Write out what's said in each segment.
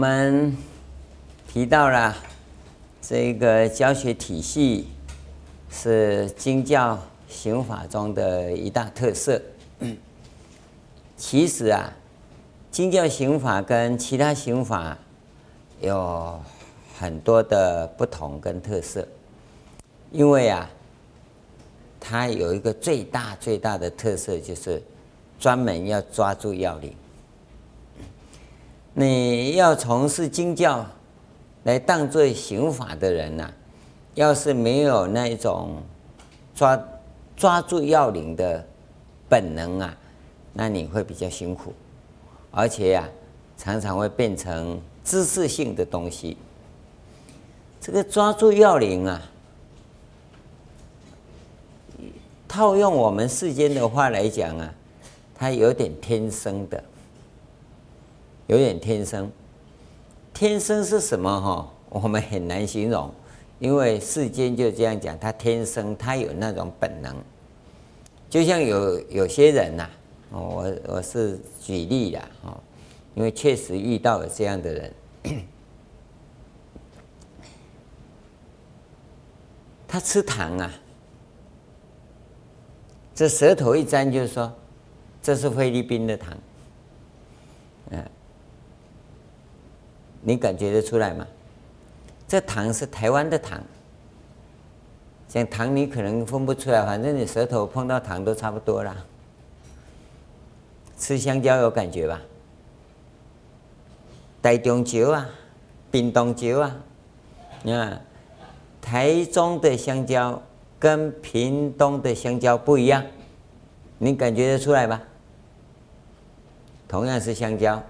我们提到了这个教学体系是经教刑法中的一大特色。其实啊，经教刑法跟其他刑法有很多的不同跟特色，因为啊，它有一个最大最大的特色，就是专门要抓住要领。你要从事经教来当作行法的人呐、要是没有那一种抓抓住要领的本能啊，那你会比较辛苦，而且呀、常常会变成知识性的东西。这个抓住要领啊，套用我们世间的话来讲啊，它有点天生的，有点天生。天生是什么？哈，我们很难形容，因为世间就这样讲，他天生他有那种本能，就像有有些人呐、啊。我我是举例的哦，因为确实遇到了这样的人，他吃糖啊，这舌头一沾就是说，这是菲律宾的糖，你感觉得出来吗？这糖是台湾的糖，像糖你可能分不出来，反正你舌头碰到糖都差不多啦。吃香蕉有感觉吧？台中蕉啊，屏东蕉啊，你看台中的香蕉跟屏东的香蕉不一样，你感觉得出来吧？同样是香蕉，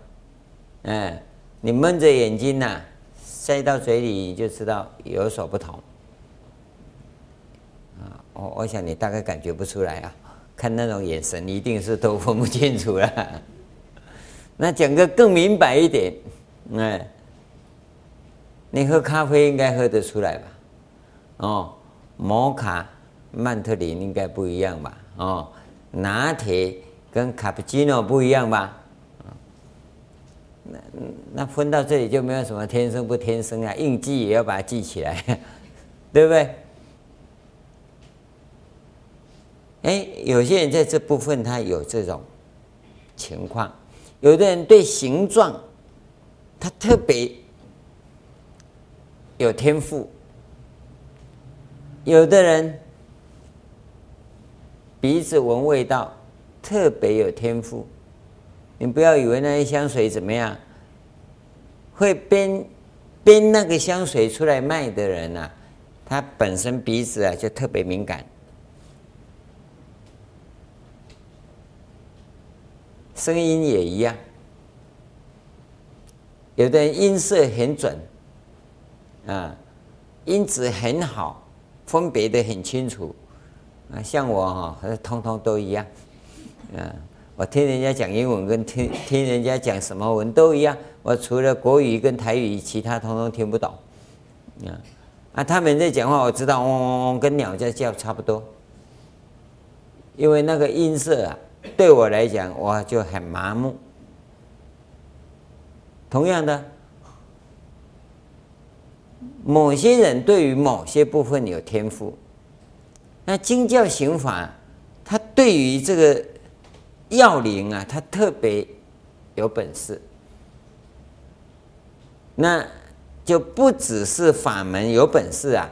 嗯，你闷着眼睛呐，塞到嘴里你就知道有所不同。啊，我我想你大概感觉不出来啊。看那种眼神，一定是都分不清楚了。那讲个更明白一点，哎，你喝咖啡应该喝得出来吧？哦，摩卡、曼特林应该不一样吧？哦，拿铁跟卡布奇诺不一样吧？那那分到这里就没有什么天生不天生啊，印记也要把它记起来，对不对？哎，有些人在这部分他有这种情况，有的人对形状他特别有天赋，有的人鼻子闻味道特别有天赋。你不要以为那些香水怎么样，会编编那个香水出来卖的人啊，他本身鼻子啊就特别敏感。声音也一样，有的人音色很准，啊，音质很好，分别的很清楚，啊，像我哈，通通都一样，啊，我听人家讲英文跟听听人家讲什么文都一样，我除了国语跟台语，其他通通听不懂，啊，啊，他们在讲话，我知道嗡嗡嗡，跟鸟在叫差不多，因为那个音色啊。对我来讲，我就很麻木。同样的，某些人对于某些部分有天赋，那经教行法，他对于这个要领啊，他特别有本事。那就不只是法门有本事啊，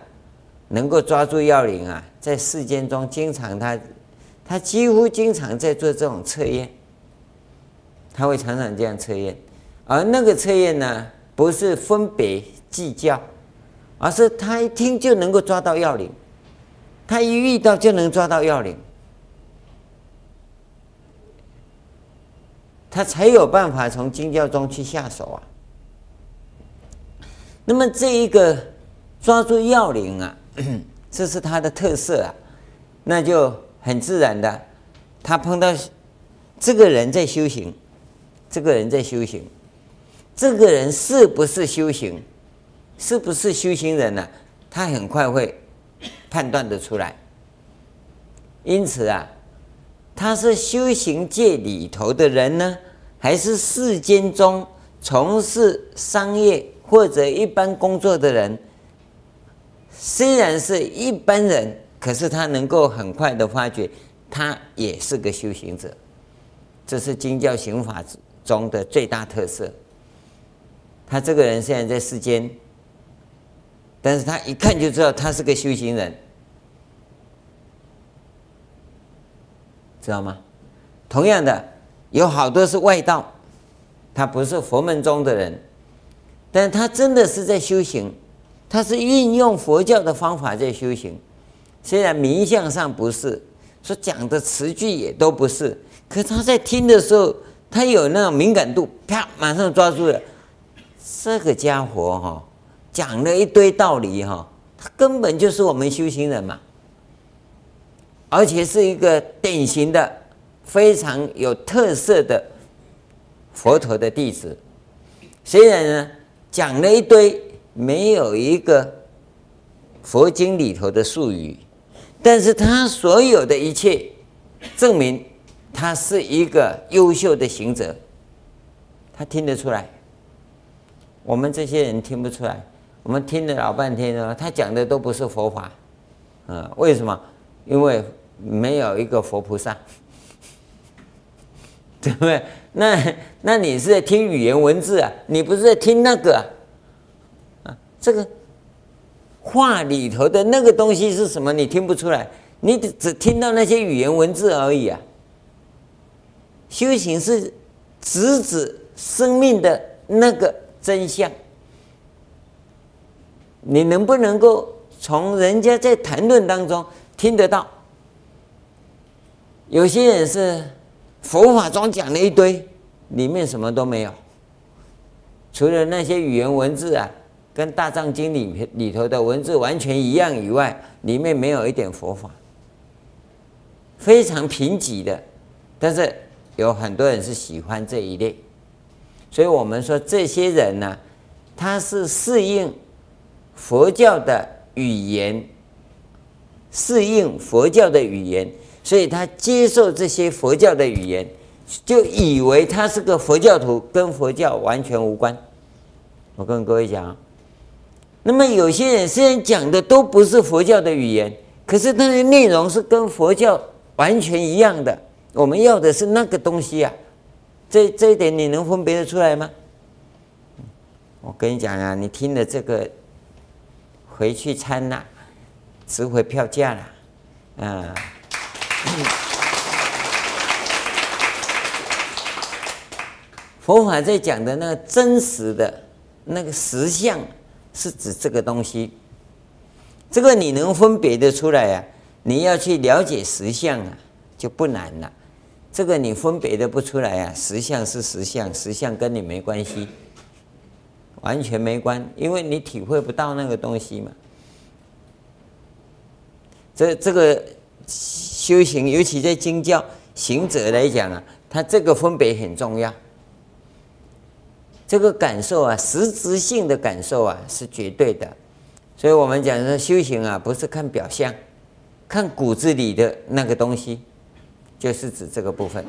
能够抓住要领啊，在世间中经常他。他几乎经常在做这种测验，他会常常这样测验，而那个测验呢，不是分别计较，而是他一听就能够抓到要领，他一遇到就能抓到要领，他才有办法从经教中去下手啊。那么这一个抓住要领啊，这是他的特色啊，那就。很自然的，他碰到这个人在修行，这个人在修行，这个人是不是修行，是不是修行人呢、他很快会判断得出来。因此啊，他是修行界里头的人呢，还是世间中从事商业或者一般工作的人，虽然是一般人，可是他能够很快的发觉，他也是个修行者。这是经教行法中的最大特色。他这个人现在在世间，但是他一看就知道他是个修行人，知道吗？同样的，有好多是外道，他不是佛门中的人，但他真的是在修行，他是运用佛教的方法在修行，虽然名相上不是，说讲的词句也都不是。可他在听的时候，他有那种敏感度，啪，马上抓住了。这个家伙哈，讲了一堆道理哈，他根本就是我们修行人嘛，而且是一个典型的、非常有特色的佛陀的弟子。虽然呢，讲了一堆没有一个佛经里头的术语，但是他所有的一切证明。他是一个优秀的行者，他听得出来，我们这些人听不出来。我们听了老半天了，他讲的都不是佛法，啊，为什么？因为没有一个佛菩萨，对不对？那那你是在听语言文字啊？你不是在听那个啊？啊，这个话里头的那个东西是什么？你听不出来，你只听到那些语言文字而已啊。修行是直指生命的那个真相。你能不能够从人家在谈论当中听得到？有些人是佛法中讲了一堆，里面什么都没有，除了那些语言文字啊，跟《大藏经》里里头的文字完全一样以外，里面没有一点佛法，非常贫瘠的。但是。有很多人是喜欢这一类，所以我们说这些人呢，他是适应佛教的语言，适应佛教的语言，所以他接受这些佛教的语言，就以为他是个佛教徒，跟佛教完全无关。我跟各位讲，那么有些人虽然讲的都不是佛教的语言，可是他的内容是跟佛教完全一样的。我们要的是那个东西啊，这这一点你能分别得出来吗？我跟你讲啊，你听了这个回去参呐，值回票价了，啊！佛法在讲的那个真实的那个实相，是指这个东西，这个你能分别得出来呀？你要去了解实相啊，就不难了。这个你分别的不出来啊，实相是实相，实相跟你没关系，完全没关，因为你体会不到那个东西嘛。这这个修行，尤其在经教行者来讲啊，他这个分别很重要。这个感受啊，实质性的感受啊，是绝对的。所以我们讲说修行啊，不是看表象，看骨子里的那个东西。就是指这个部分。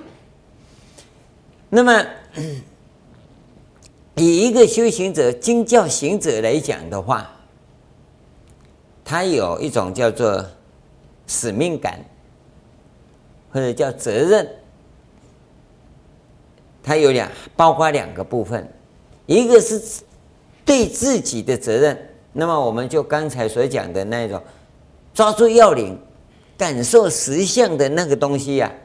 那么，以一个修行者、经教行者来讲的话，他有一种叫做使命感，或者叫责任。它有两，包括两个部分，一个是对自己的责任。那么，我们就刚才所讲的那种，抓住要领。感受实相的那个东西呀、啊，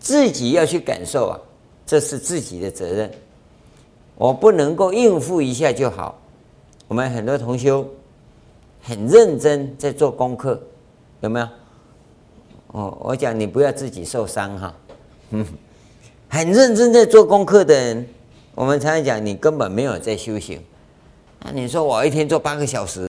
自己要去感受啊，这是自己的责任。我不能够应付一下就好。我们很多同修很认真在做功课，有没有？哦，我讲你不要自己受伤哈。嗯，很认真在做功课的人，我们常常讲你根本没有在修行。那你说我一天做八个小时，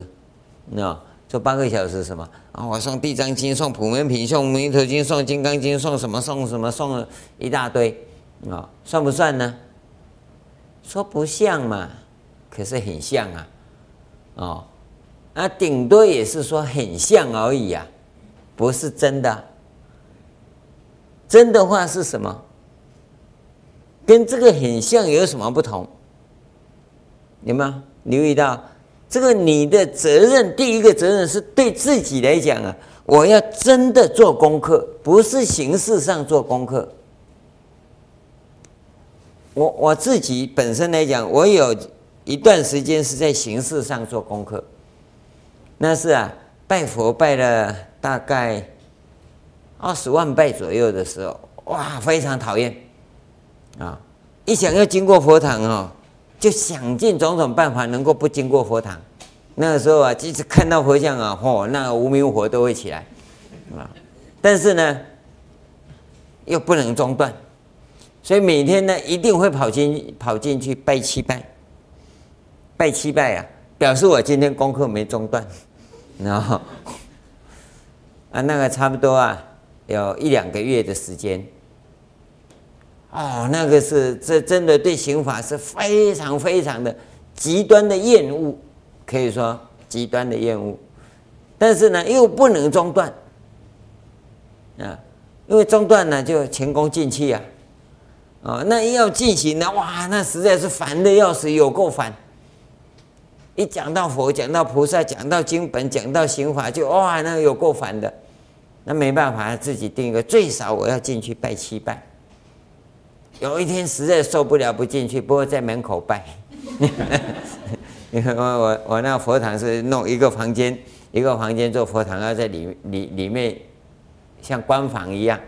那？做八个小时什么啊？我送《地藏经》，送《普门品》，送《弥陀经》，送《金刚经》，送什么？送什么？送一大堆啊，算不算呢？说不像嘛，可是很像啊，哦，那顶多也是说很像而已啊，不是真的。真的话是什么？跟这个很像有什么不同？有没有留意到？这个你的责任，第一个责任是对自己来讲啊，我要真的做功课，不是形式上做功课。我我自己本身来讲，我有一段时间是在形式上做功课，那是啊，拜佛拜了大概二十万拜左右的时候，哇，非常讨厌啊！一想要经过佛堂哦。就想尽种种办法，能够不经过佛堂。那个时候啊，即使看到佛像啊，嚯，那个无名火都会起来，啊。但是呢，又不能中断，所以每天呢，一定会跑进跑进去拜七拜，拜七拜啊，表示我今天功课没中断，然后啊，那个差不多啊，有一两个月的时间。哦，那个是这真的对刑法是非常非常的极端的厌恶，可以说极端的厌恶。但是呢，又不能中断啊，因为中断呢就前功尽弃啊。啊，那要进行呢，哇，那实在是烦的要死，有够烦。一讲到佛，讲到菩萨，讲到经本，讲到刑法，就哇，那有够烦的。那没办法，自己定一个，最少我要进去拜七拜。有一天实在受不了不进去，不过在门口拜。你看我我我那佛堂是弄一个房间，一个房间做佛堂，要在里里里面像官房一样。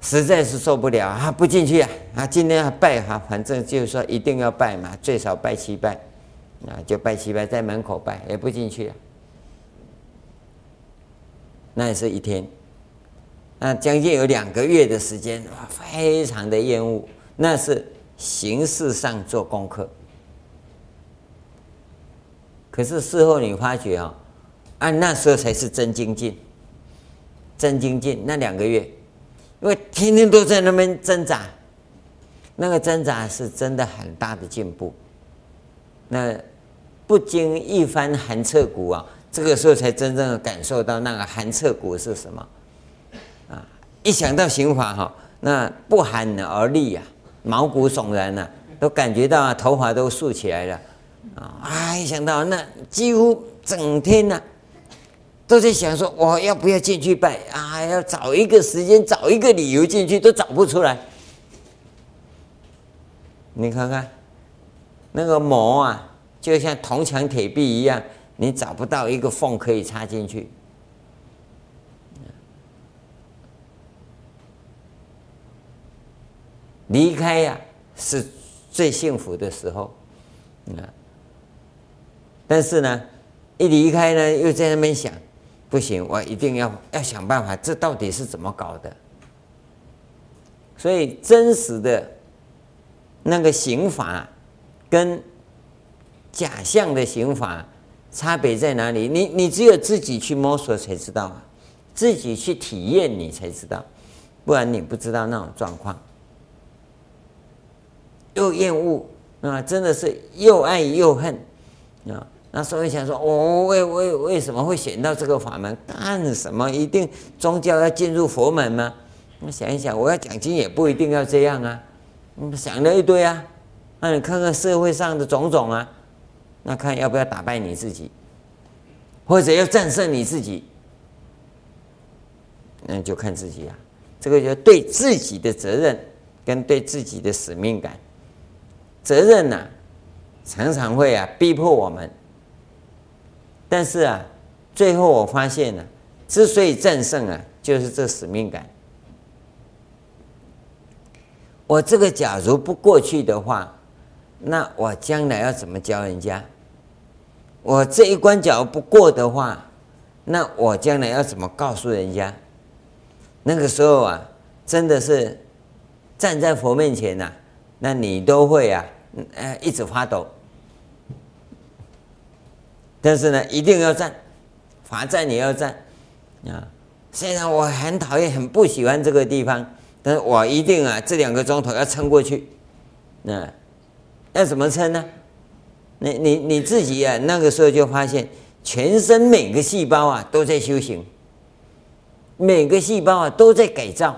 实在是受不了啊，不进去啊！啊，今天要拜哈，反正就是说一定要拜嘛，最少拜七拜，啊，就拜七拜，在门口拜，也不进去啊。那也是一天。那将近有两个月的时间，哇，非常的厌恶。那是形式上做功课，可是事后你发觉啊，啊，那时候才是真精进，真精进。那两个月，因为天天都在那边挣扎，那个挣扎是真的很大的进步。那不经一番寒彻骨啊，这个时候才真正的感受到那个寒彻骨是什么啊。一想到刑法哈，那不寒而栗呀，毛骨悚然呐，都感觉到啊，头发都竖起来了啊！一想到那几乎整天呢，都在想说，我要不要进去拜啊？要找一个时间，找一个理由进去，都找不出来。你看看那个膜啊，就像铜墙铁壁一样，你找不到一个缝可以插进去。离开呀，是最幸福的时候，啊！但是呢，一离开呢，又在那边想，不行，我一定要要想办法，这到底是怎么搞的？所以真实的那个刑法跟假象的刑法差别在哪里？你你只有自己去摸索才知道啊，自己去体验你才知道，不然你不知道那种状况。又厌恶啊，真的是又爱又恨啊！那所以想说，我为为为什么会选到这个法门？干什么？一定宗教要进入佛门吗？我想一想，我要讲经也不一定要这样啊！想了一堆啊，那你看看社会上的种种啊，那看要不要打败你自己，或者要战胜你自己，那就看自己啊！这个就对自己的责任跟对自己的使命感。责任呢、常常会啊逼迫我们，但是啊，最后我发现呢、之所以战胜啊，就是这使命感。我这个假如不过去的话，那我将来要怎么教人家？我这一关假如不过的话，那我将来要怎么告诉人家？那个时候啊，真的是站在佛面前呐、那你都会啊。呃，一直发抖，但是呢，一定要站，罚站也要站啊！虽然我很讨厌、很不喜欢这个地方，但是我一定啊，这两个钟头要撑过去。那要怎么称呢？你你你自己啊，那个时候就发现，全身每个细胞啊都在修行，每个细胞啊都在改造，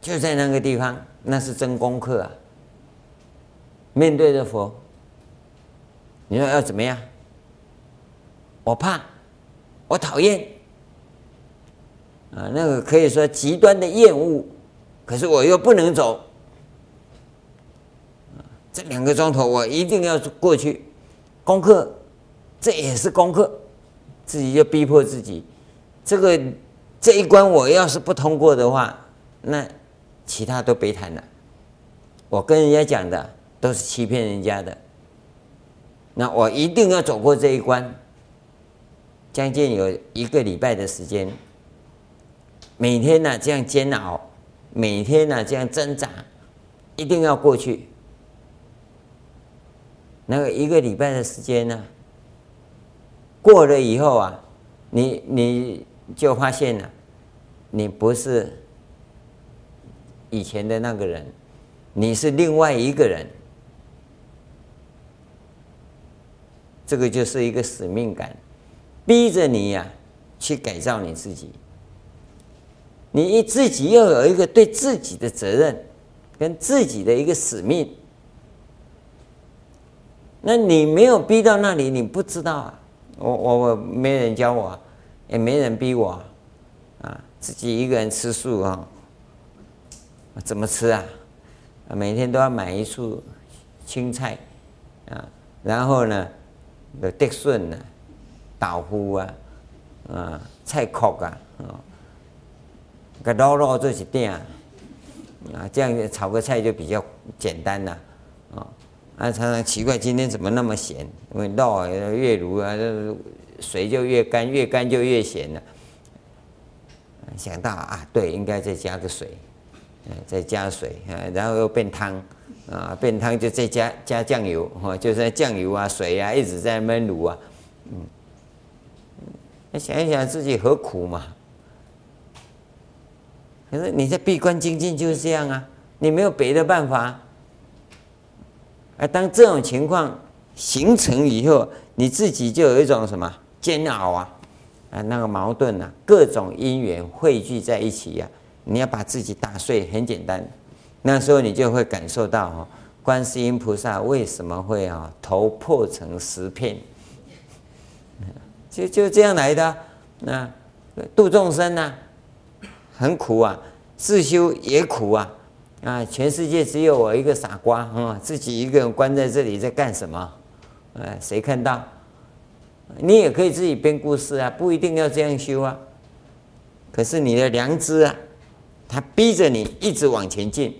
就在那个地方。那是真功课啊！面对着佛，你说要怎么样？我怕，我讨厌，啊，那个可以说极端的厌恶，可是我又不能走，这两个钟头我一定要过去，功课，这也是功课，自己就逼迫自己，这个这一关我要是不通过的话，那其他都别谈了，我跟人家讲的都是欺骗人家的，那我一定要走过这一关。将近有一个礼拜的时间，每天呢、这样煎熬，每天呢、这样挣扎，一定要过去。那个一个礼拜的时间呢，过了以后啊，你你就发现了，你不是以前的那个人，你是另外一个人。这个就是一个使命感。逼着你呀、去改造你自己。你一自己要有一个对自己的责任，跟自己的一个使命。那你没有逼到那里，你不知道啊。我我我没人教我，也没人逼我，啊，自己一个人吃素啊。怎么吃啊？每天都要买一束青菜，啊，然后呢，有德顺呢。豆腐啊，啊，菜壳啊，啊，个肉肉做一点啊，这样炒个菜就比较简单了，啊，啊常常奇怪今天怎么那么咸，因为肉越卤啊，水就越干，越干就越咸了。想到啊，对，应该再加个水，再加水，然后又变汤，啊，变汤就再加加酱油，哈，就是酱油啊，水啊，一直在焖卤啊，嗯。想一想自己何苦嘛？可是你在闭关精进就是这样啊，你没有别的办法。而当这种情况形成以后，你自己就有一种什么煎熬啊，啊，那个矛盾啊，各种因缘汇聚在一起呀、啊，你要把自己打碎，很简单。那时候你就会感受到哦，观世音菩萨为什么会啊头破成十片。就就这样来的，那度众生呢、很苦啊，自修也苦啊，啊，全世界只有我一个傻瓜啊、自己一个人关在这里在干什么？哎，谁看到？你也可以自己编故事啊，不一定要这样修啊。可是你的良知啊，他逼着你一直往前进，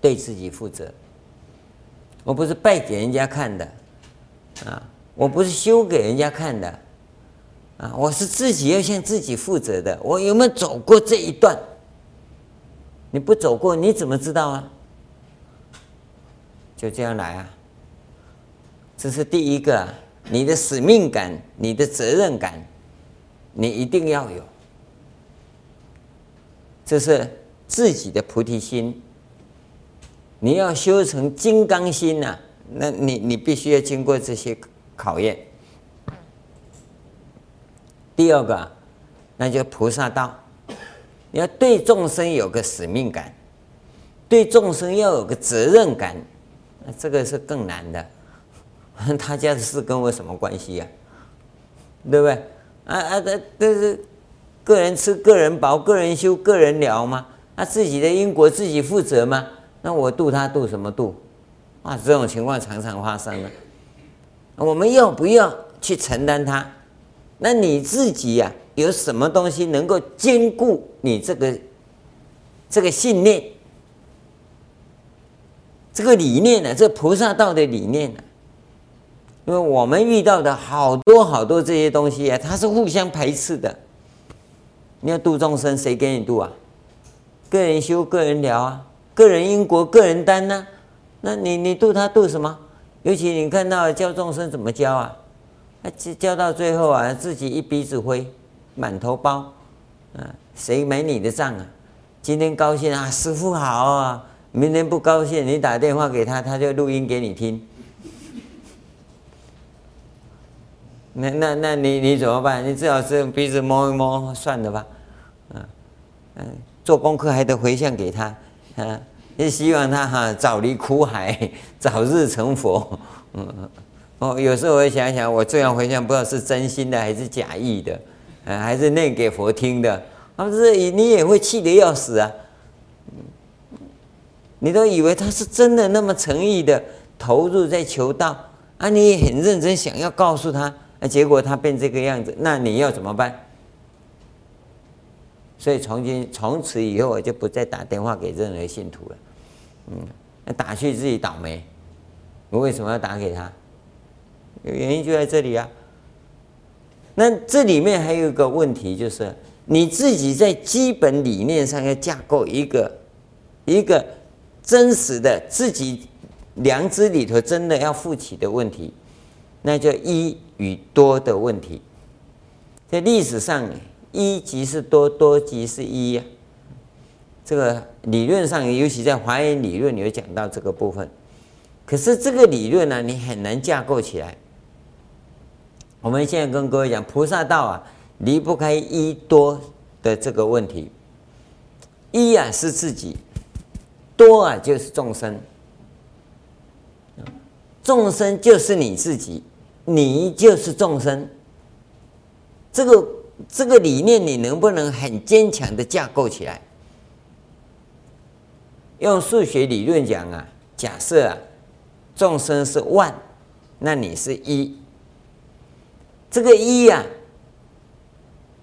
对自己负责。我不是拜给人家看的，啊。我不是修给人家看的，啊，我是自己要向自己负责的。我有没有走过这一段？你不走过，你怎么知道啊？就这样来啊！这是第一个，你的使命感、你的责任感，你一定要有。这是自己的菩提心。你要修成金刚心呐，那你你必须要经过这些。考验。第二个，那就菩萨道，你要对众生有个使命感，对众生要有个责任感，那这个是更难的。他家的事跟我什么关系呀？对不对？啊啊，这这是个人吃、个人饱、个人修、个人了吗？他自己的因果自己负责吗？那我度他度什么度？啊，这种情况常常发生了。我们要不要去承担他？那你自己呀、有什么东西能够兼顾你这个这个信念、这个理念呢？这菩萨道的理念呢？因为我们遇到的好多好多这些东西啊，它是互相排斥的。你要度众生，谁给你度啊？个人修，个人了啊，个人因果，个人担呢、那你你度他度什么？尤其你看到教众生怎么教啊？教教到最后啊，自己一鼻子灰，满头包，啊，谁买你的账啊？今天高兴啊，师傅好啊！明天不高兴，你打电话给他，他就录音给你听。那那那你你怎么办？你最好是用鼻子摸一摸，算了吧。嗯嗯，做功课还得回向给他，啊，也希望他哈早离苦海，早日成佛。嗯哦，有时候我想想，我这样回向不知道是真心的还是假意的，还是念给佛听的。啊，这你也会气得要死啊！你都以为他是真的那么诚意的投入在求道啊，你也很认真想要告诉他，结果他变这个样子，那你要怎么办？所以从今从此以后，我就不再打电话给任何信徒了。嗯，打去自己倒霉。我为什么要打给他？原因就在这里啊。那这里面还有一个问题，就是你自己在基本理念上要架构一个一个真实的自己良知里头真的要负起的问题，那叫一与多的问题。在历史上，一即是多，多即是一呀。这个理论上，尤其在华严理论，有讲到这个部分。可是这个理论呢、你很难架构起来。我们现在跟各位讲，菩萨道啊，离不开一多的这个问题。一啊是自己，多啊就是众生。众生就是你自己，你就是众生。这个这个理念，你能不能很坚强的架构起来？用数学理论讲啊，假设啊，众生是万，那你是一。这个一呀、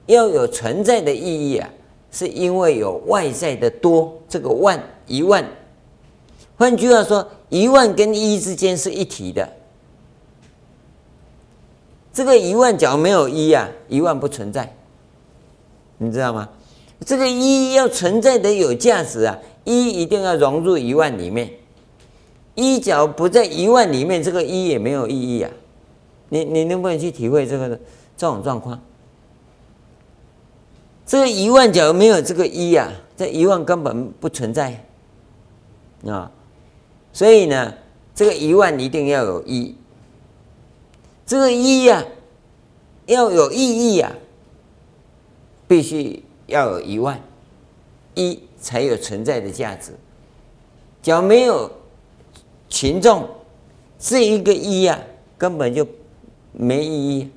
要有存在的意义啊，是因为有外在的多。这个万一万，换句话说，一万跟一之间是一体的。这个一万假如没有一啊，一万不存在，你知道吗？这个一要存在的有价值啊，一一定要融入一万里面。一角不在一万里面，这个一也没有意义啊。你你能不能去体会这个这种状况？这个一万假如没有这个一啊，这一万根本不存在啊。所以呢，这个一万一定要有一，这个一呀、要有意义啊，必须要有一万一才有存在的价值。假如没有群众，这一个一呀、根本就。没意义，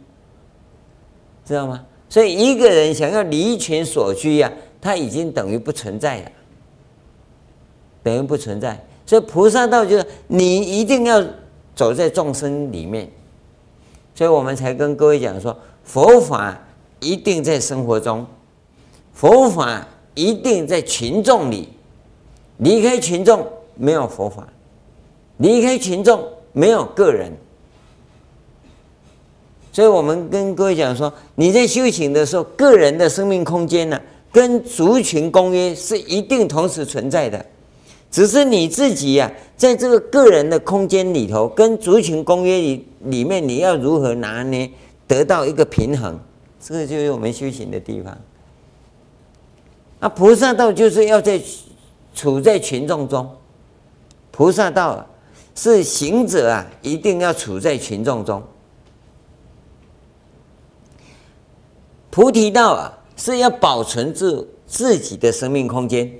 知道吗？所以一个人想要离群索居呀，他已经等于不存在了，等于不存在。所以菩萨道就是你一定要走在众生里面，所以我们才跟各位讲说，佛法一定在生活中，佛法一定在群众里，离开群众没有佛法，离开群众没有个人。所以我们跟各位讲说，你在修行的时候，个人的生命空间呢、跟族群公约是一定同时存在的，只是你自己呀、啊，在这个个人的空间里头，跟族群公约里里面，你要如何拿捏，得到一个平衡，这个就是我们修行的地方。啊，菩萨道就是要在处在群众中，菩萨道是行者啊，一定要处在群众中。菩提道啊，是要保存住自己的生命空间。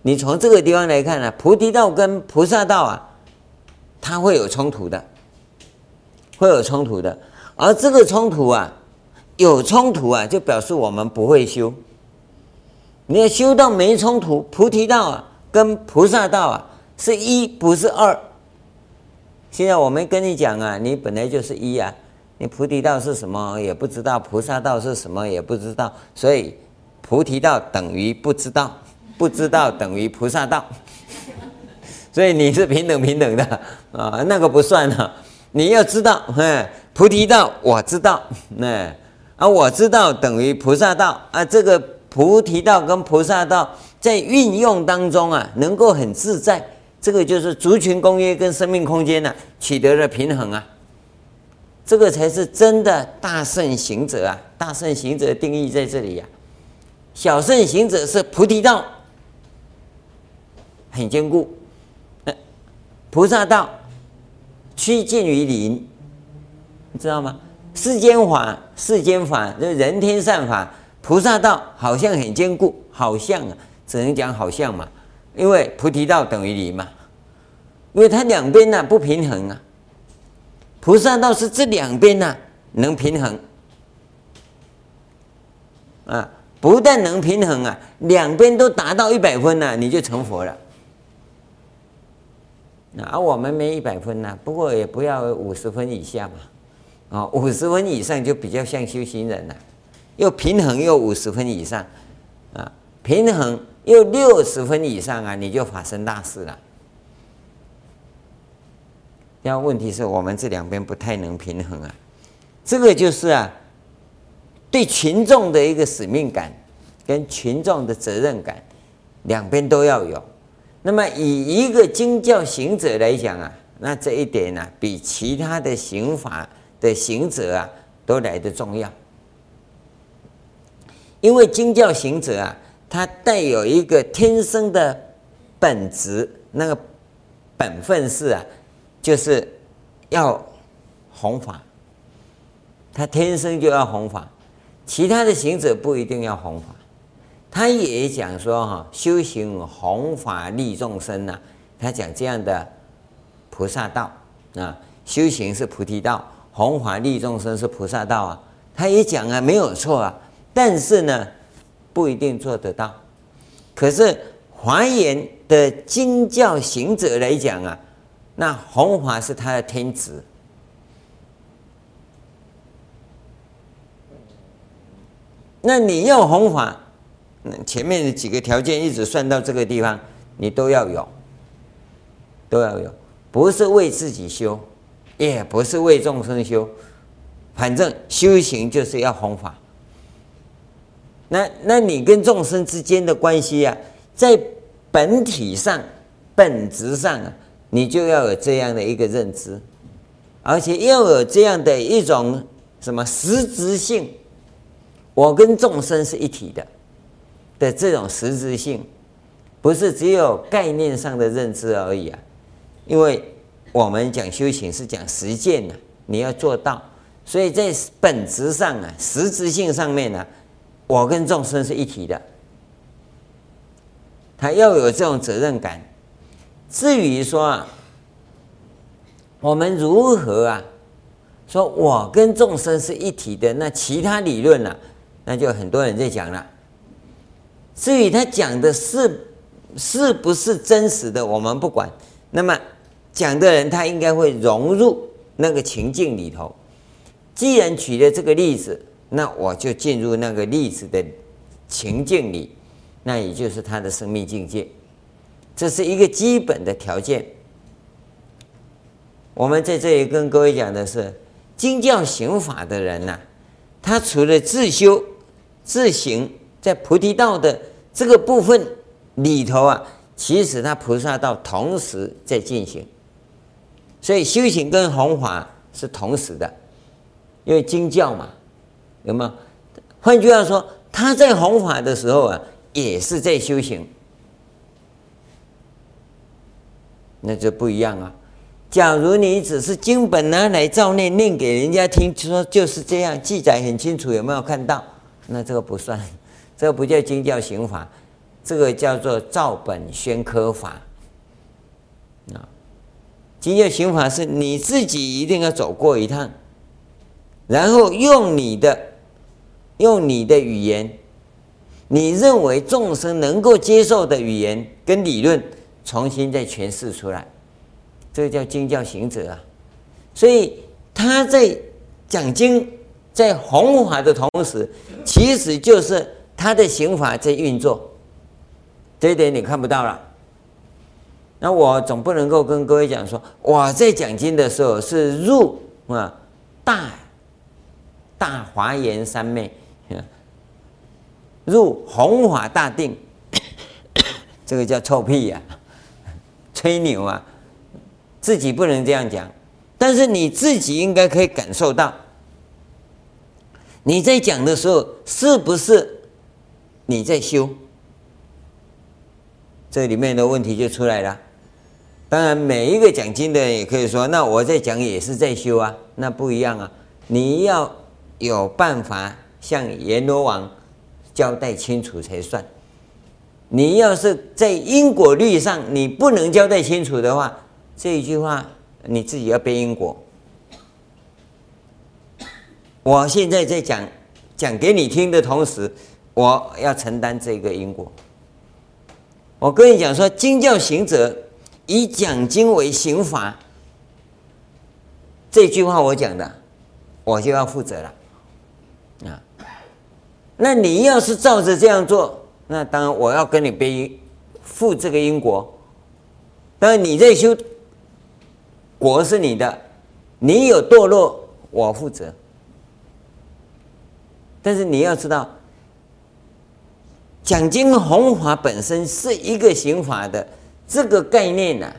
你从这个地方来看呢、菩提道跟菩萨道啊，它会有冲突的，会有冲突的。而这个冲突啊，有冲突啊，就表示我们不会修。你要修到没冲突，菩提道啊，跟菩萨道啊，是一不是二。现在我们跟你讲啊，你本来就是一啊。你菩提道是什么也不知道，菩萨道是什么也不知道，所以菩提道等于不知道，不知道等于菩萨道，所以你是平等平等的。啊，那个不算了。你要知道，菩提道我知道，那啊我知道等于菩萨道。啊，这个菩提道跟菩萨道在运用当中啊，能够很自在，这个就是族群公约跟生命空间呢、取得了平衡啊。这个才是真的大圣行者啊！大圣行者的定义在这里呀、啊。小圣行者是菩提道，很坚固；菩萨道趋近于零，你知道吗？世间法，世间法就人天善法。菩萨道好像很坚固，好像啊，只能讲好像嘛。因为菩提道等于零嘛，因为它两边呢不平衡啊。菩萨道是这两边呢能平衡啊，不但能平衡啊，两边都达到一百分了，你就成佛了。而我们没一百分呐，不过也不要五十分以下嘛，啊，五十分以上就比较像修行人了，又平衡又五十分以上，啊，平衡又六十分以上啊，你就法身大事了。要问题是我们这两边不太能平衡啊，这个就是啊，对群众的一个使命感跟群众的责任感，两边都要有。那么以一个经教行者来讲啊，那这一点呢、比其他的行法的行者啊都来得重要。因为经教行者啊，他带有一个天生的本质，那个本分是啊，就是要弘法，他天生就要弘法，其他的行者不一定要弘法。他也讲说哈，修行弘法利众生呐，他讲这样的菩萨道啊，修行是菩提道，弘法利众生是菩萨道啊。他也讲啊，没有错啊，但是呢，不一定做得到。可是华严的经教行者来讲啊，那弘法是他的天职。那你要弘法。前面的几个条件一直算到这个地方，你都要有，都要有，不是为自己修，也不是为众生修，反正修行就是要弘法。那那你跟众生之间的关系啊，在本体上、本质上啊，你就要有这样的一个认知，而且要有这样的一种什么实质性，我跟众生是一体的。的这种实质性，不是只有概念上的认知而已啊，因为我们讲修行是讲实践的，你要做到，所以在本质上啊，实质性上面呢，我跟众生是一体的，他要有这种责任感。至于说啊，我们如何啊，说我跟众生是一体的，那其他理论呢，那就很多人在讲了。至于他讲的是是不是真实的，我们不管。那么讲的人他应该会融入那个情境里头。既然举了这个例子，那我就进入那个例子的情境里，那也就是他的生命境界。这是一个基本的条件。我们在这里跟各位讲的是，经教行法的人呐、他除了自修自行，在菩提道的。这个部分里头啊，其实他菩萨道同时在进行，所以修行跟弘法是同时的，因为经教嘛，有没有？换句话说，他在弘法的时候啊，也是在修行，那就不一样啊。假如你只是经本拿来照念，念给人家听，说就是这样，记载很清楚，有没有看到？那这个不算。这个不叫经教行法，这个叫做照本宣科法。啊，经教行法是你自己一定要走过一趟，然后用你的用你的语言，你认为众生能够接受的语言跟理论，重新再诠释出来，这个叫经教行者啊。所以他在讲经、在弘法的同时，其实就是。他的行法在运作，这一点你看不到了。那我总不能够跟各位讲说，我在讲经的时候是入啊大大华严三昧，入弘法大定，这个叫臭屁呀、吹牛啊！自己不能这样讲，但是你自己应该可以感受到，你在讲的时候是不是？你在修，这里面的问题就出来了。当然，每一个讲经的人也可以说：“那我在讲也是在修啊。”那不一样啊！你要有办法向阎罗王交代清楚才算。你要是在因果律上你不能交代清楚的话，这一句话你自己要背因果。我现在在讲讲给你听的同时，我要承担这个因果。我跟你讲说，经教行者以讲经为刑罚，这句话我讲的，我就要负责了。啊，那你要是照着这样做，那当然我要跟你背负这个因果。当然你在修，果是你的，你有堕落，我负责。但是你要知道，讲经弘法本身是一个行法的这个概念呢、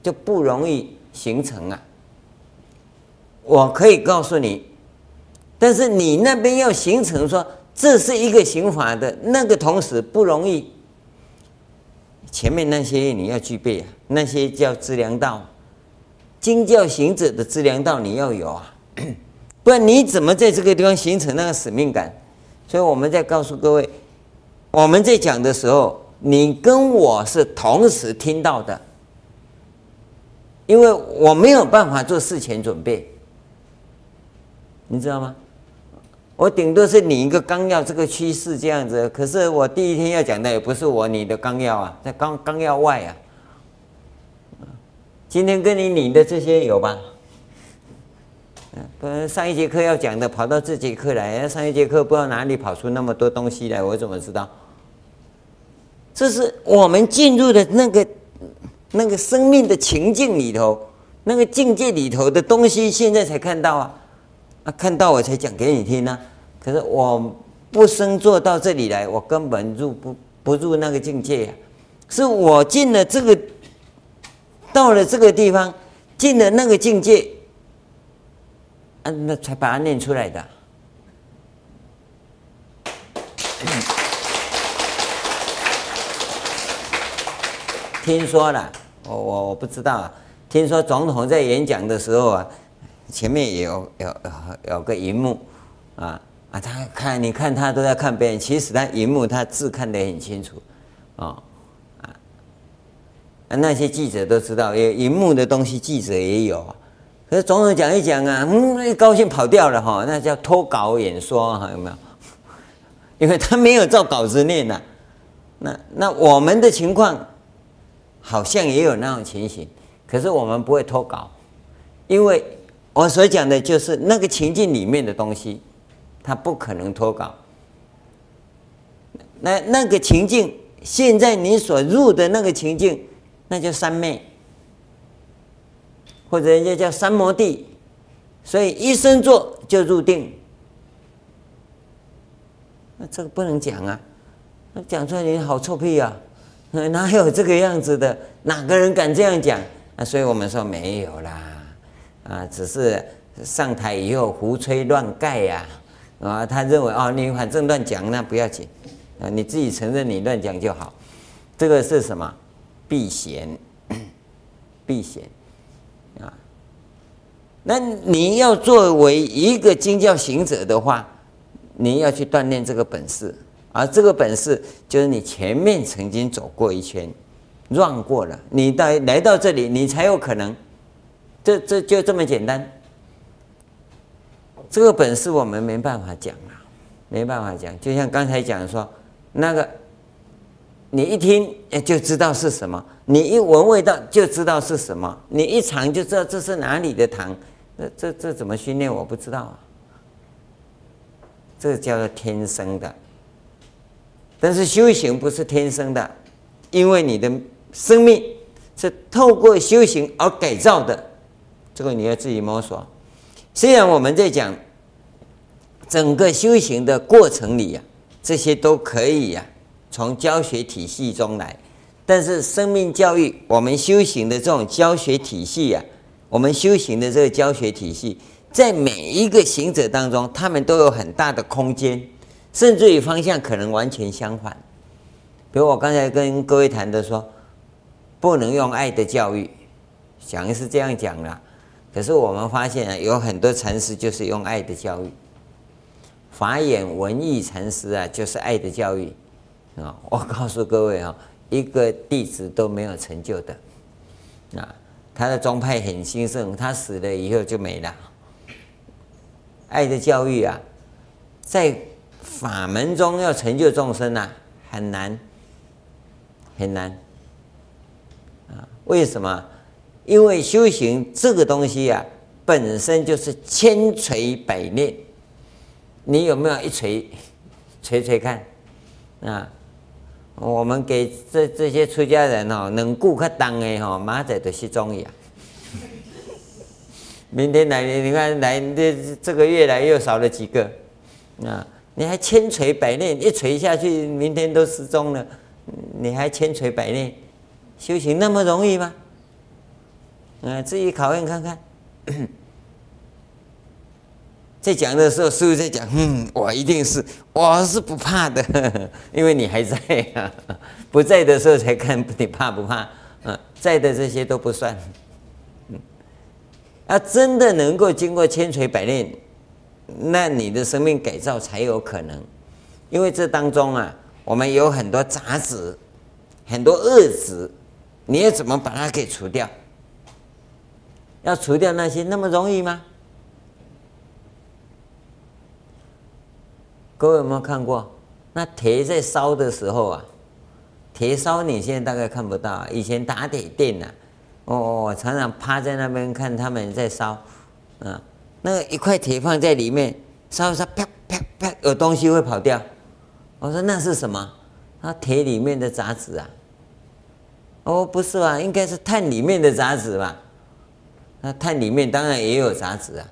就不容易形成啊。我可以告诉你，但是你那边要形成说这是一个行法的那个同时不容易。前面那些你要具备啊，那些叫资粮道，经教行者的资粮道你要有啊。不然你怎么在这个地方形成那个使命感？所以我们在告诉各位，我们在讲的时候，你跟我是同时听到的，因为我没有办法做事前准备，你知道吗？我顶多是拟一个纲要，这个趋势这样子。可是我第一天要讲的也不是我你的纲要啊，在纲纲要外啊。今天跟你拟的这些有吧？不然上一节课要讲的，跑到这节课来。上一节课不知道哪里跑出那么多东西来，我怎么知道？这是我们进入的那个那个生命的情境里头，那个境界里头的东西，现在才看到啊！啊，看到我才讲给你听呢、可是我不生坐到这里来，我根本入不不入那个境界呀、是我进了这个，到了这个地方，进了那个境界。那才把它念出来的。听说了，我我我不知道啊。听说总统在演讲的时候啊，前面也有有有个荧幕啊啊，他看你看他都在看别人，其实他荧幕他字看得很清楚啊啊。那些记者都知道，有荧幕的东西，记者也有。可是总统讲一讲啊，嗯，一高兴跑掉了哈，那叫脱稿演说哈，有没有？因为他没有照稿子念呐。那那我们的情况好像也有那种情形，可是我们不会脱稿，因为我所讲的就是那个情境里面的东西，他不可能脱稿。那那个情境，现在你所入的那个情境，那叫三昧。或者人家叫三摩地，所以一生做就入定，那这个不能讲啊！那讲出来你好臭屁啊！哪有这个样子的？哪个人敢这样讲？啊，所以我们说没有啦，啊，只是上台以后胡吹乱盖呀，啊，他认为哦，你反正乱讲那不要紧，啊，你自己承认你乱讲就好，这个是什么？避嫌，避嫌。啊那你要作为一个经教行者的话，你要去锻炼这个本事，而这个本事就是你前面曾经走过一圈绕过了，你到来到这里，你才有可能，这这就这么简单。这个本事我们没办法讲啊，没办法讲。就像刚才讲说，那个你一听就知道是什么，你一闻味道就知道是什么，你一尝就知道这是哪里的糖。这这这怎么训练？我不知道啊。这叫做天生的，但是修行不是天生的，因为你的生命是透过修行而改造的，这个你要自己摸索。虽然我们在讲整个修行的过程里呀，这些都可以呀，从教学体系中来，但是生命教育，我们修行的这种教学体系呀。我们修行的这个教学体系，在每一个行者当中，他们都有很大的空间，甚至于方向可能完全相反。比如我刚才跟各位谈的说，不能用爱的教育，讲是这样讲啦。可是我们发现啊，有很多禅师就是用爱的教育，法眼文义禅师啊，就是爱的教育。啊！我告诉各位啊，一个弟子都没有成就的啊。他的宗派很兴盛，他死了以后就没了。爱的教育啊，在法门中要成就众生啊，很难，很难啊！为什么？因为修行这个东西啊，本身就是千锤百炼。你有没有一锤锤锤看啊？我们给这这些出家人哦，能顾客当的哈，马仔都是中医啊。明天来，你看来这这个月来又少了几个啊？你还千锤百炼，一锤下去，明天都失踪了，你还千锤百炼，修行那么容易吗？啊，自己考验看看。在讲的时候，师父在讲，嗯，我一定是，我是不怕的，因为你还在啊。不在的时候才看你怕不怕，嗯，在的这些都不算。嗯，啊，真的能够经过千锤百炼，那你的生命改造才有可能。因为这当中啊，我们有很多杂质，很多恶质，你要怎么把它给除掉？要除掉那些那么容易吗？各位有没有看过？那铁在烧的时候啊，铁烧你现在大概看不到。啊以前打铁店呐，哦，哦常常趴在那边看他们在烧，啊，那个一块铁放在里面烧烧，啪啪啪，有东西会跑掉。我说那是什么？那铁里面的杂质啊。哦，不是吧？应该是碳里面的杂质吧？那碳里面当然也有杂质啊，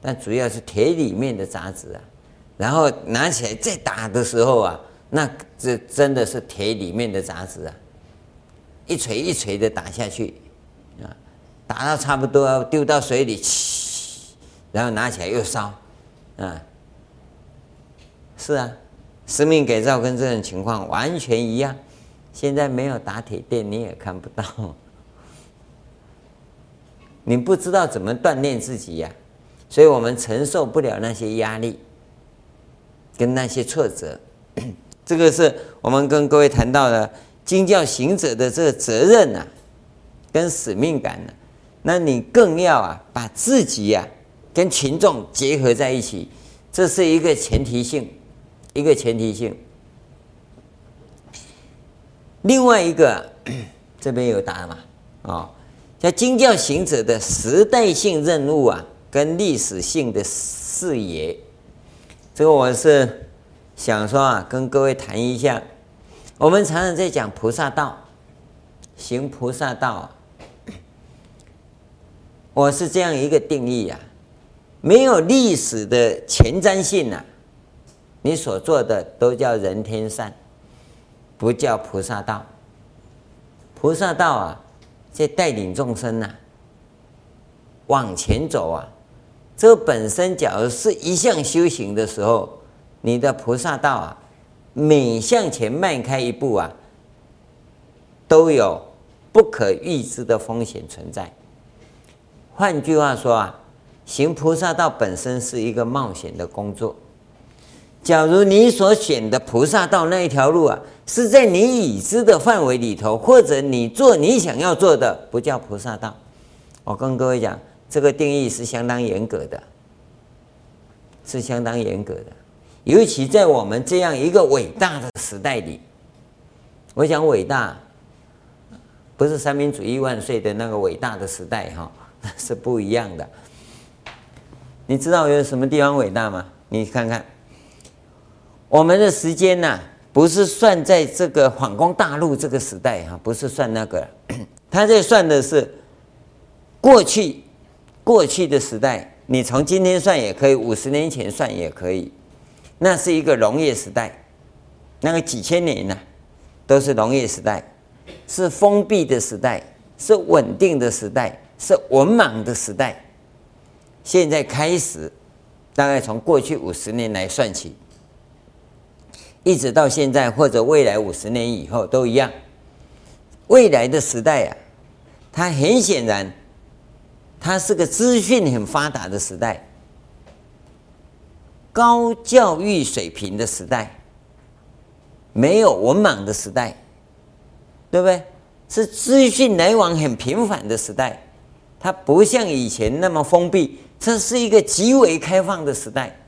但主要是铁里面的杂质啊。然后拿起来再打的时候啊，那这真的是铁里面的杂质啊，一锤一锤的打下去，啊，打到差不多要丢到水里，然后拿起来又烧，啊，是啊，生命改造跟这种情况完全一样。现在没有打铁店，你也看不到，你不知道怎么锻炼自己呀，所以我们承受不了那些压力。跟那些挫折，这个是我们跟各位谈到的经教行者的这个责任呐、跟使命感呢、那你更要啊，把自己呀、跟群众结合在一起，这是一个前提性，一个前提性。另外一个，这边有答案吗？哦，在经教行者的时代性任务啊，跟历史性的视野。这个我是想说啊，跟各位谈一下。我们常常在讲菩萨道，行菩萨道啊。我是这样一个定义啊，没有历史的前瞻性啊，你所做的都叫人天善，不叫菩萨道。菩萨道啊，在带领众生呐，往前走啊。这本身，假如是一项修行的时候，你的菩萨道啊，每向前迈开一步啊，都有不可预知的风险存在。换句话说啊，行菩萨道本身是一个冒险的工作。假如你所选的菩萨道那一条路啊，是在你已知的范围里头，或者你做你想要做的，不叫菩萨道。我跟各位讲。这个定义是相当严格的，是相当严格的，尤其在我们这样一个伟大的时代里，我想伟大，不是三民主义万岁的那个伟大的时代哈，是不一样的。你知道有什么地方伟大吗？你看看，我们的时间呐，不是算在这个反攻大陆这个时代哈，不是算那个，他在算的是过去。过去的时代，你从今天算也可以，五十年前算也可以，那是一个农业时代，那个几千年呢、都是农业时代，是封闭的时代，是稳定的时代，是文盲的时代。现在开始，大概从过去五十年来算起，一直到现在或者未来五十年以后都一样。未来的时代啊，它很显然。它是个资讯很发达的时代，高教育水平的时代，没有文盲的时代，对不对？是资讯来往很频繁的时代，它不像以前那么封闭，这是一个极为开放的时代。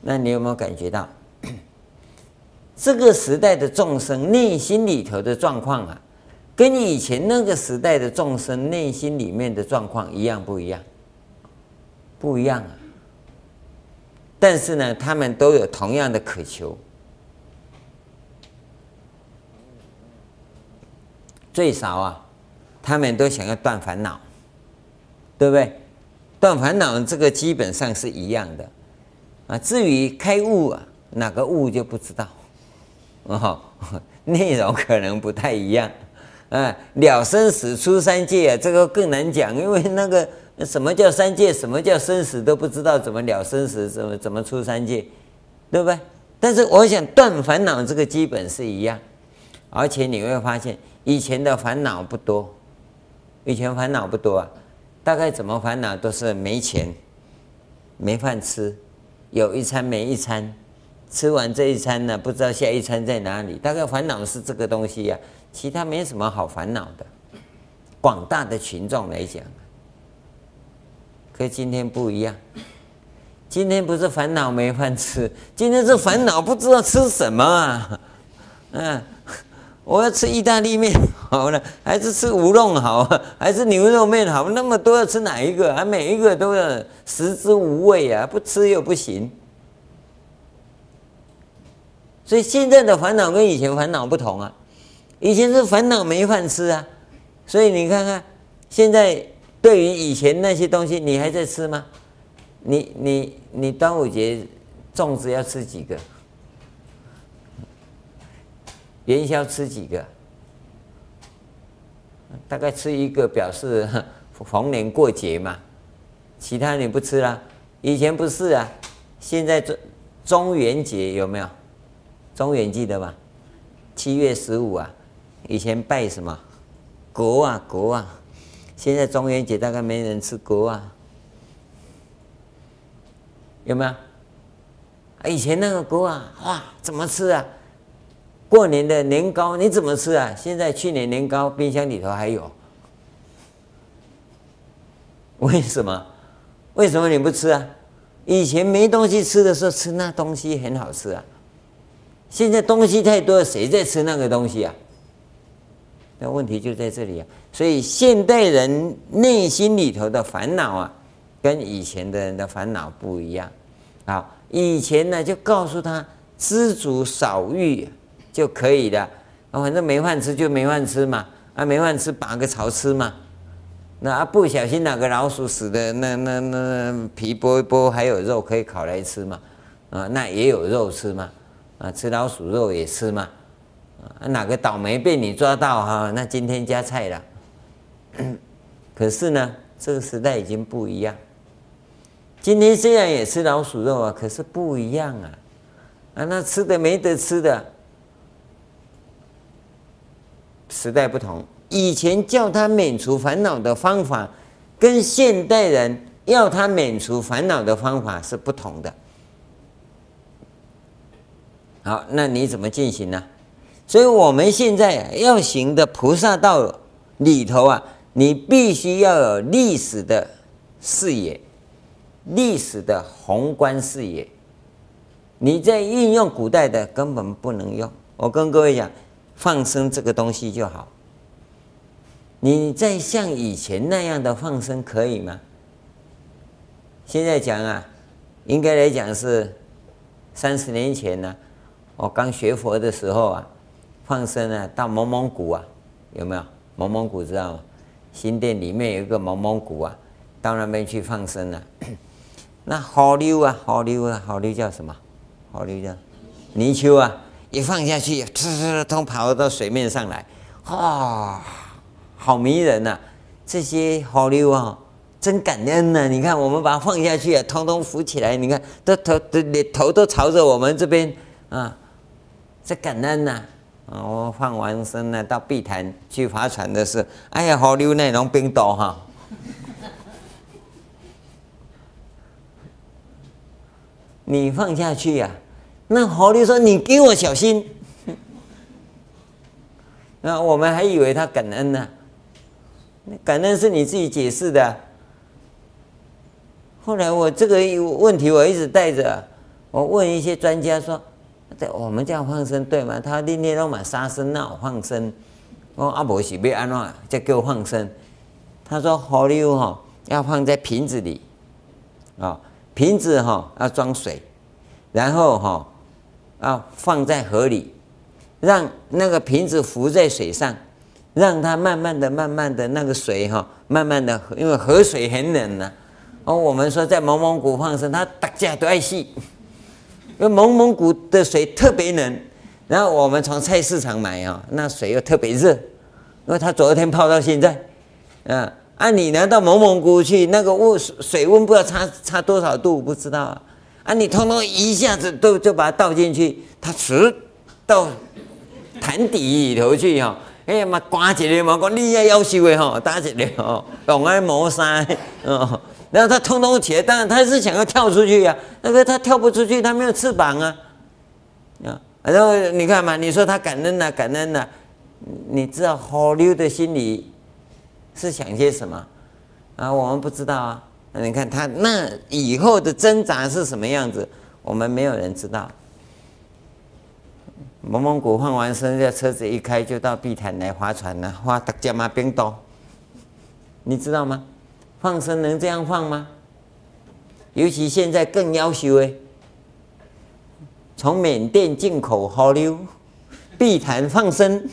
那你有没有感觉到，这个时代的众生内心里头的状况啊，跟以前那个时代的众生内心里面的状况一样不一样？不一样啊。但是呢，他们都有同样的渴求。最少啊，他们都想要断烦恼，对不对？断烦恼这个基本上是一样的啊。至于开悟啊，哪个悟就不知道哦，内容可能不太一样啊。了生死出三界啊，这个更难讲，因为那个什么叫三界，什么叫生死都不知道，怎么了生死，怎么怎么出三界，对不对？但是我想断烦恼这个基本是一样，而且你会发现。以前的烦恼不多，以前烦恼不多啊，大概怎么烦恼都是没钱、没饭吃，有一餐没一餐，吃完这一餐呢，不知道下一餐在哪里。大概烦恼是这个东西呀，其他没什么好烦恼的。广大的群众来讲，可今天不一样，今天不是烦恼没饭吃，今天是烦恼不知道吃什么啊，嗯。我要吃意大利面 好了，还是吃乌龙好，还是牛肉面好？那么多要吃哪一个？啊每一个都要食之无味啊，不吃又不行。所以现在的烦恼跟以前烦恼不同啊，以前是烦恼没饭吃啊，所以你看看现在对于以前那些东西，你还在吃吗？你你你端午节粽子要吃几个？元宵吃几个？大概吃一个，表示 逢年过节嘛。其他你不吃啦。以前不是啊，现在中中元节有没有？中元记得吧？七月十五啊，以前拜什么？国啊国啊。现在中元节大概没人吃国啊，有没有？以前那个国啊，哇，怎么吃啊？过年的年糕你怎么吃啊？现在去年年糕冰箱里头还有，为什么？为什么你不吃啊？以前没东西吃的时候吃那东西很好吃啊，现在东西太多，谁在吃那个东西啊？那问题就在这里啊！所以现代人内心里头的烦恼啊，跟以前的人的烦恼不一样。啊，以前呢就告诉他知足少欲。就可以了，啊，反正没饭吃就没饭吃嘛，啊，没饭吃拔个草吃嘛，那啊不小心哪个老鼠死的，那那那皮剥一剥还有肉可以烤来吃嘛，啊，那也有肉吃嘛，啊，吃老鼠肉也吃嘛，啊，哪个倒霉被你抓到哈，那今天加菜了，可是呢，这个时代已经不一样，今天虽然也吃老鼠肉啊，可是不一样啊，啊，那吃的没得吃的。时代不同，以前叫他免除烦恼的方法，跟现代人要他免除烦恼的方法是不同的。好，那你怎么进行呢？所以我们现在要行的菩萨道里头啊，你必须要有历史的视野，历史的宏观视野。你在运用古代的根本不能用。我跟各位讲。放生这个东西就好，你再像以前那样的放生可以吗？现在讲啊，应该来讲是三十年前呢，我刚学佛的时候啊，放生啊，到蒙蒙古啊，有没有？蒙蒙古知道吗？新店里面有一个蒙蒙古啊，到那边去放生啊。那好溜啊，好溜啊，好溜叫什么？好溜叫泥鳅啊。一放下去，呲呲通跑到水面上来，哇、好迷人呐、啊！这些河流啊，真感恩呐、啊！你看，我们把它放下去啊，通通浮起来，你看，都头都脸头都朝着我们这边啊，这感恩呐！我放完生呢，到碧潭去划船的时候，哎呀，河流那种冰岛哈，你放下去呀、那狐狸说：“你给我小心。”那我们还以为他感恩呢，感恩是你自己解释的。后来我这个问题我一直带着，我问一些专家说：“在我们这样放生对吗？”他天天都买杀生那我放生，我阿伯是要安怎再给我放生？他说：“狐狸哈要放在瓶子里，啊，瓶子哈要装水，然后哈。”啊，放在河里，让那个瓶子浮在水上，让它慢慢的、慢慢的那个水哈，慢慢的，因为河水很冷呐、啊。哦，我们说在蒙蒙古放生，它大家都爱戏，因为蒙蒙古的水特别冷，然后我们从菜市场买啊，那水又特别热，因为它昨天泡到现在，啊，啊，你拿到蒙蒙古去，那个温水温不知道差差多少度，不知道啊。啊！你通通一下子都就把它倒进去，它直到潭底里头去哈！哎呀妈，刮起来嘛，讲你也要修的哈，打起来哦，用爱磨砂哦，然后它通通起来，当然它是想要跳出去呀，那个它跳不出去，它没有翅膀啊啊！然后你看嘛，你说它感恩呐，感恩呐，你知道好溜的心里是想些什么啊？我们不知道啊。那你看他那以后的挣扎是什么样子？我们没有人知道。蒙蒙古放完生，这车子一开就到碧潭来划船了，划大家嘛冰岛，你知道吗？放生能这样放吗？尤其现在更要求诶，从缅甸进口好溜，碧潭放生。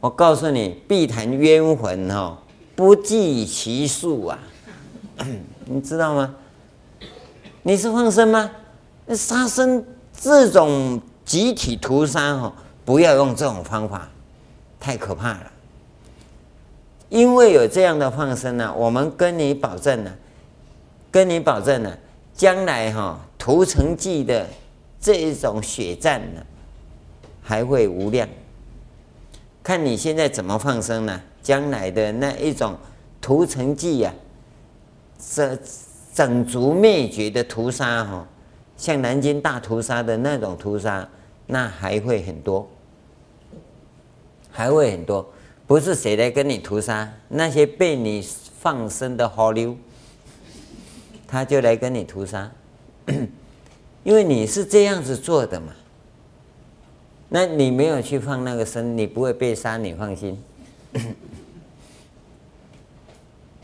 我告诉你，碧潭冤魂哈不计其数啊。你知道吗？你是放生吗？杀生这种集体屠杀哦，不要用这种方法，太可怕了。因为有这样的放生呢，我们跟你保证呢，跟你保证呢，将来哈屠城记的这一种血战呢，还会无量。看你现在怎么放生呢？将来的那一种屠城记呀。这整族灭绝的屠杀哈，像南京大屠杀的那种屠杀，那还会很多，还会很多。不是谁来跟你屠杀，那些被你放生的好溜，他就来跟你屠杀，因为你是这样子做的嘛。那你没有去放那个生，你不会被杀，你放心。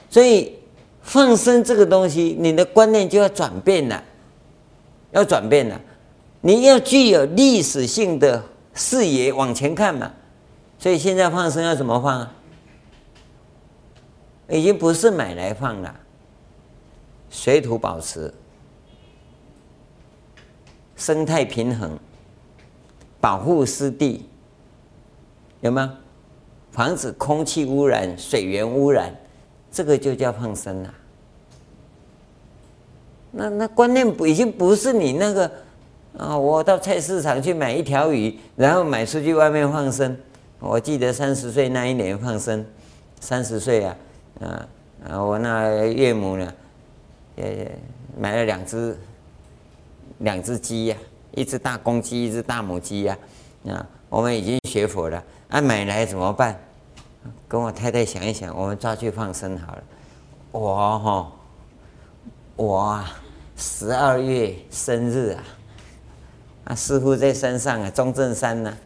所以。放生这个东西，你的观念就要转变了，要转变了。你要具有历史性的视野往前看嘛。所以现在放生要怎么放啊？已经不是买来放了，水土保持、生态平衡、保护湿地，有吗？防止空气污染、水源污染。这个就叫放生了。那那观念不已经不是你那个啊！我到菜市场去买一条鱼，然后买出去外面放生。我记得三十岁那一年放生，三十岁啊啊啊！我那岳母呢，也买了两只两只鸡呀，一只大公鸡，一只大母鸡呀啊！我们已经学佛了，啊，买来怎么办？跟我太太想一想，我们抓去放生好了。我哈，我十二月生日啊，啊，师傅在山上啊，中正山呢、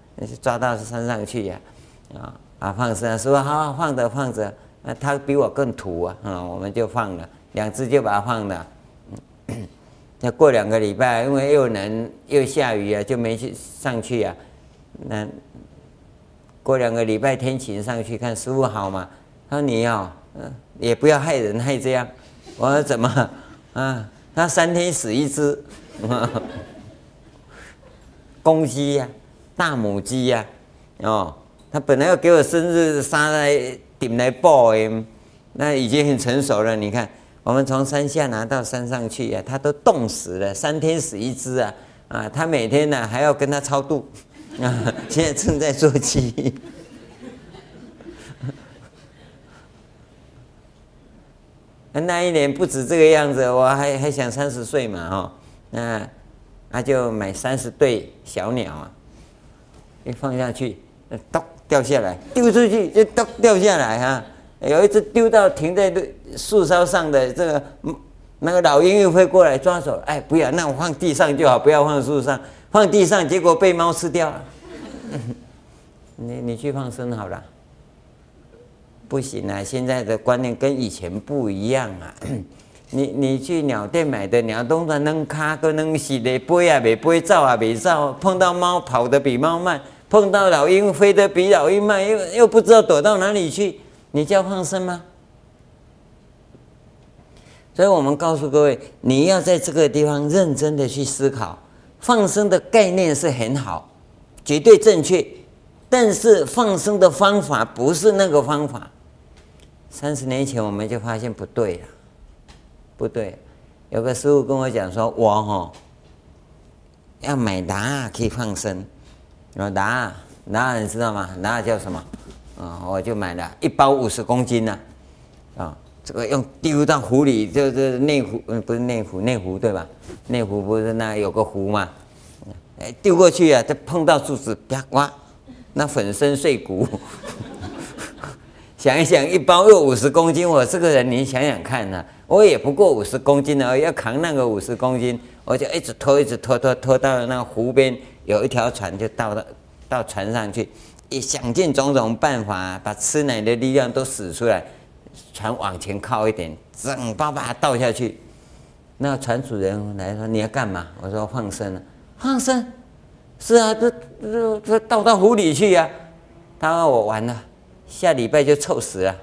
抓到山上去呀、啊，啊放生，说好好放着放着，那他比我更土啊，啊，我们就放了两只就把它放了。那过两个礼拜，因为又冷又下雨啊，就没去上去啊，那。过两个礼拜天晴上去看师傅好吗？他说你要，嗯，也不要害人害这样。我说怎么？啊，他三天死一只，公鸡呀、大母鸡呀、哦，他本来要给我生日杀来顶来报的，那已经很成熟了。你看，我们从山下拿到山上去呀、啊，他都冻死了，三天死一只啊，啊，他每天呢还要跟他超度。啊，现在正在做鸡。那一年不止这个样子，我还还想三十岁嘛，哈，那那就买三十对小鸟啊，一放下去，咚掉下来，丢出去就咚掉下来哈、有一只丢到停在树梢上的这个，那个老鹰又会过来抓走，哎，不要，那我放地上就好，不要放树上，放地上结果被猫吃掉了。你你去放生好了，不行啊！现在的观念跟以前不一样啊。你你去鸟店买的鸟，都是能卡个能洗的，飞啊没飞，走啊没走，碰到猫跑得比猫慢，碰到老鹰飞得比老鹰慢，又又不知道躲到哪里去。你叫放生吗？所以我们告诉各位，你要在这个地方认真的去思考，放生的概念是很好，绝对正确，但是放生的方法不是那个方法。三十年前我们就发现不对了，不对。有个师傅跟我讲说，我哈要买拿可以放生，我拿拿你知道吗？拿叫什么？啊、我就买了一包五十公斤呢，啊、这个用丢到湖里，就是内湖，嗯，不是内湖，内湖对吧？内湖不是那有个湖吗？哎，丢过去啊，再碰到柱子，啪哇，那粉身碎骨。想一想，一包又五十公斤，我这个人，你想想看呢、我也不过五十公斤呢，要扛那个五十公斤，我就一直拖，一直拖，拖，拖到那个湖边，有一条船，就到了，到船上去。也想尽种种办法，把吃奶的力量都使出来，船往前靠一点，整包把它倒下去。那个船主人来说：“你要干嘛？”我说：“放生了。”放生？是啊，这这这倒到湖里去呀、啊。他说：“我完了，下礼拜就臭死了。”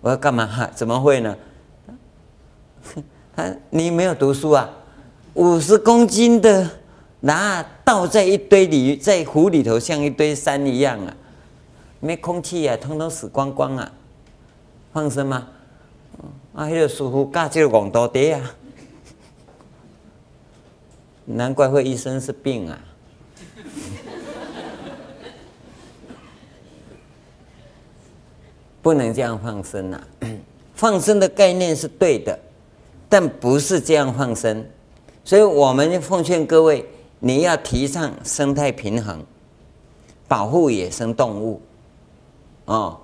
我说：“干嘛？怎么会呢？” 他你没有读书啊？五十公斤的。那倒在一堆里，在湖里头像一堆山一样啊，没空气啊，通通死光光啊，放生吗？啊，那个师傅教这个广多的啊，难怪会一身是病啊，不能这样放生啊，放生的概念是对的，但不是这样放生，所以我们奉劝各位。你要提倡生态平衡，保护野生动物，哦，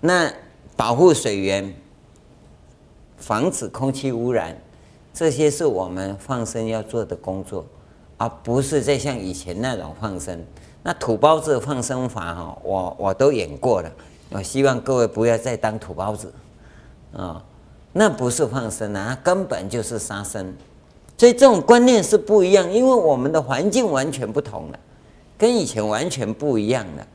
那保护水源，防止空气污染，这些是我们放生要做的工作，而不是再像以前那种放生。那土包子放生法哈，我我都演过了，我希望各位不要再当土包子，啊、那不是放生啊，那根本就是杀生。所以这种观念是不一样，因为我们的环境完全不同了，跟以前完全不一样了。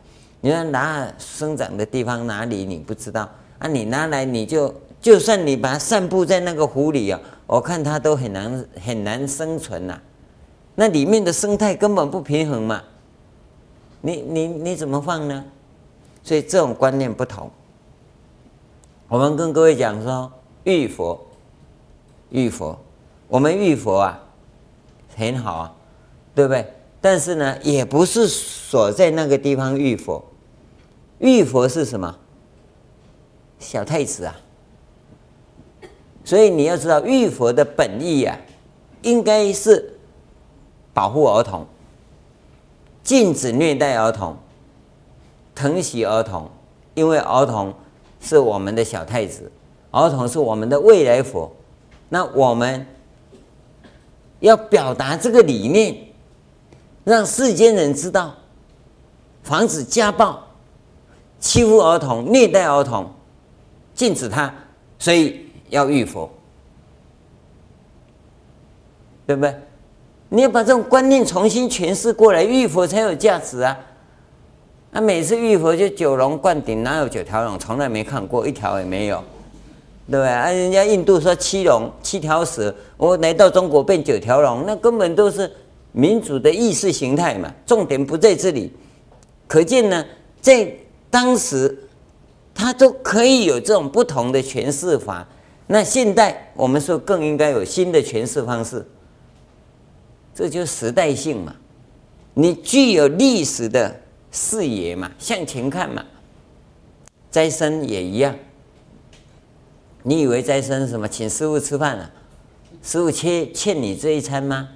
你说拿生长的地方哪里你不知道啊？你拿来你就就算你把它散布在那个湖里啊，我看它都很难很难生存呐。那里面的生态根本不平衡嘛，你你你怎么放呢？所以这种观念不同。我们跟各位讲说，浴佛，浴佛。我们浴佛啊，很好啊，对不对？但是呢，也不是锁在那个地方浴佛。浴佛是什么？小太子啊。所以你要知道，浴佛的本意啊，应该是保护儿童，禁止虐待儿童，疼惜儿童，因为儿童是我们的小太子，儿童是我们的未来佛。那我们。要表达这个理念，让世间人知道，防止家暴、欺负儿童、虐待儿童，禁止他，所以要浴佛，对不对？你要把这种观念重新诠释过来，浴佛才有价值啊！那每次浴佛就九龙灌顶，哪有九条龙？从来没看过，一条也没有。对吧？啊，人家印度说七龙七条蛇，我来到中国变九条龙，那根本都是民主的意识形态嘛。重点不在这里，可见呢，在当时他都可以有这种不同的诠释法。那现代我们说更应该有新的诠释方式，这就是时代性嘛。你具有历史的视野嘛，向前看嘛。斋生也一样。你以为斋生什么？请师傅吃饭了，师傅欠欠你这一餐吗？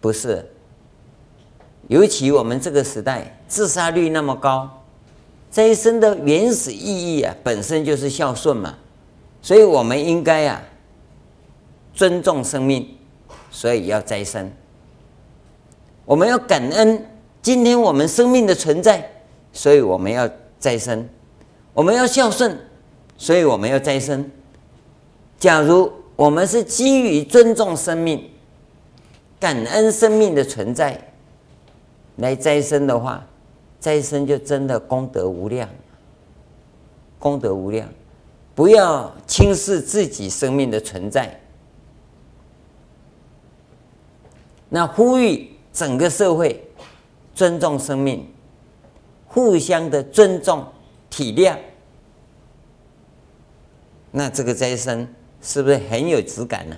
不是。尤其我们这个时代自杀率那么高，这一生的原始意义啊，本身就是孝顺嘛，所以我们应该啊尊重生命，所以要斋生。我们要感恩今天我们生命的存在，所以我们要斋生。我们要孝顺，所以我们要再生。假如我们是基于尊重生命、感恩生命的存在。来再生的话，再生就真的功德无量，功德无量，不要轻视自己生命的存在。那呼吁整个社会尊重生命，互相的尊重体谅，那这个斋生是不是很有质感呢？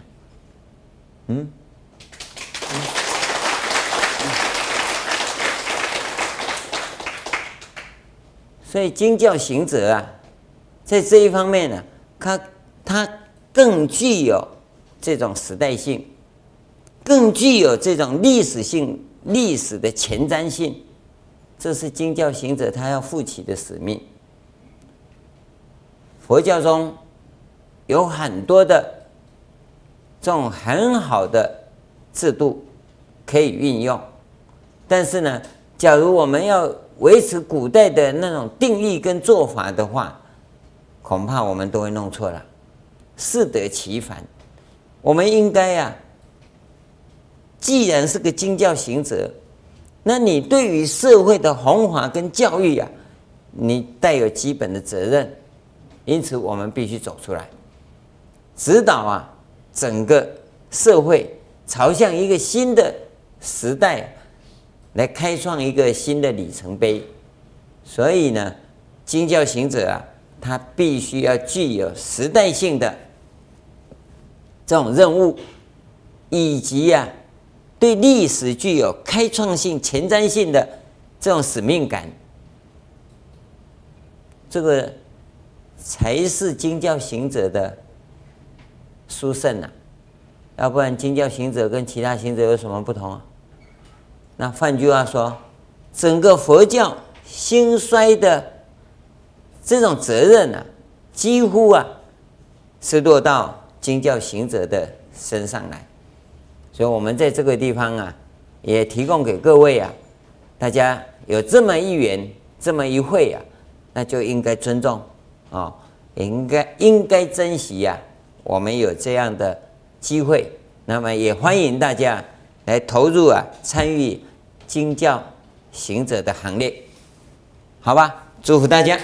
嗯。所以经教行者啊，在这一方面呢，他他更具有这种时代性，更具有这种历史性、历史的前瞻性，这是经教行者他要负起的使命。佛教中有很多的这种很好的制度可以运用，但是呢，假如我们要维持古代的那种定义跟做法的话，恐怕我们都会弄错了，适得其反。我们应该呀、啊，既然是个经教行者，那你对于社会的弘法跟教育呀、啊，你带有基本的责任。因此，我们必须走出来，指导啊整个社会朝向一个新的时代。来开创一个新的里程碑，所以呢，经教行者啊，他必须要具有时代性的这种任务，以及呀、啊，对历史具有开创性、前瞻性的这种使命感，这个才是经教行者的殊胜啊！要不然，经教行者跟其他行者有什么不同啊？那换句话说，整个佛教兴衰的这种责任啊，几乎啊是落到经教行者的身上来。所以，我们在这个地方啊，也提供给各位啊，大家有这么一缘，这么一会啊，那就应该尊重啊、应该应该珍惜呀、我们有这样的机会，那么也欢迎大家来投入啊，参与。经教行者的行列，好吧，祝福大家。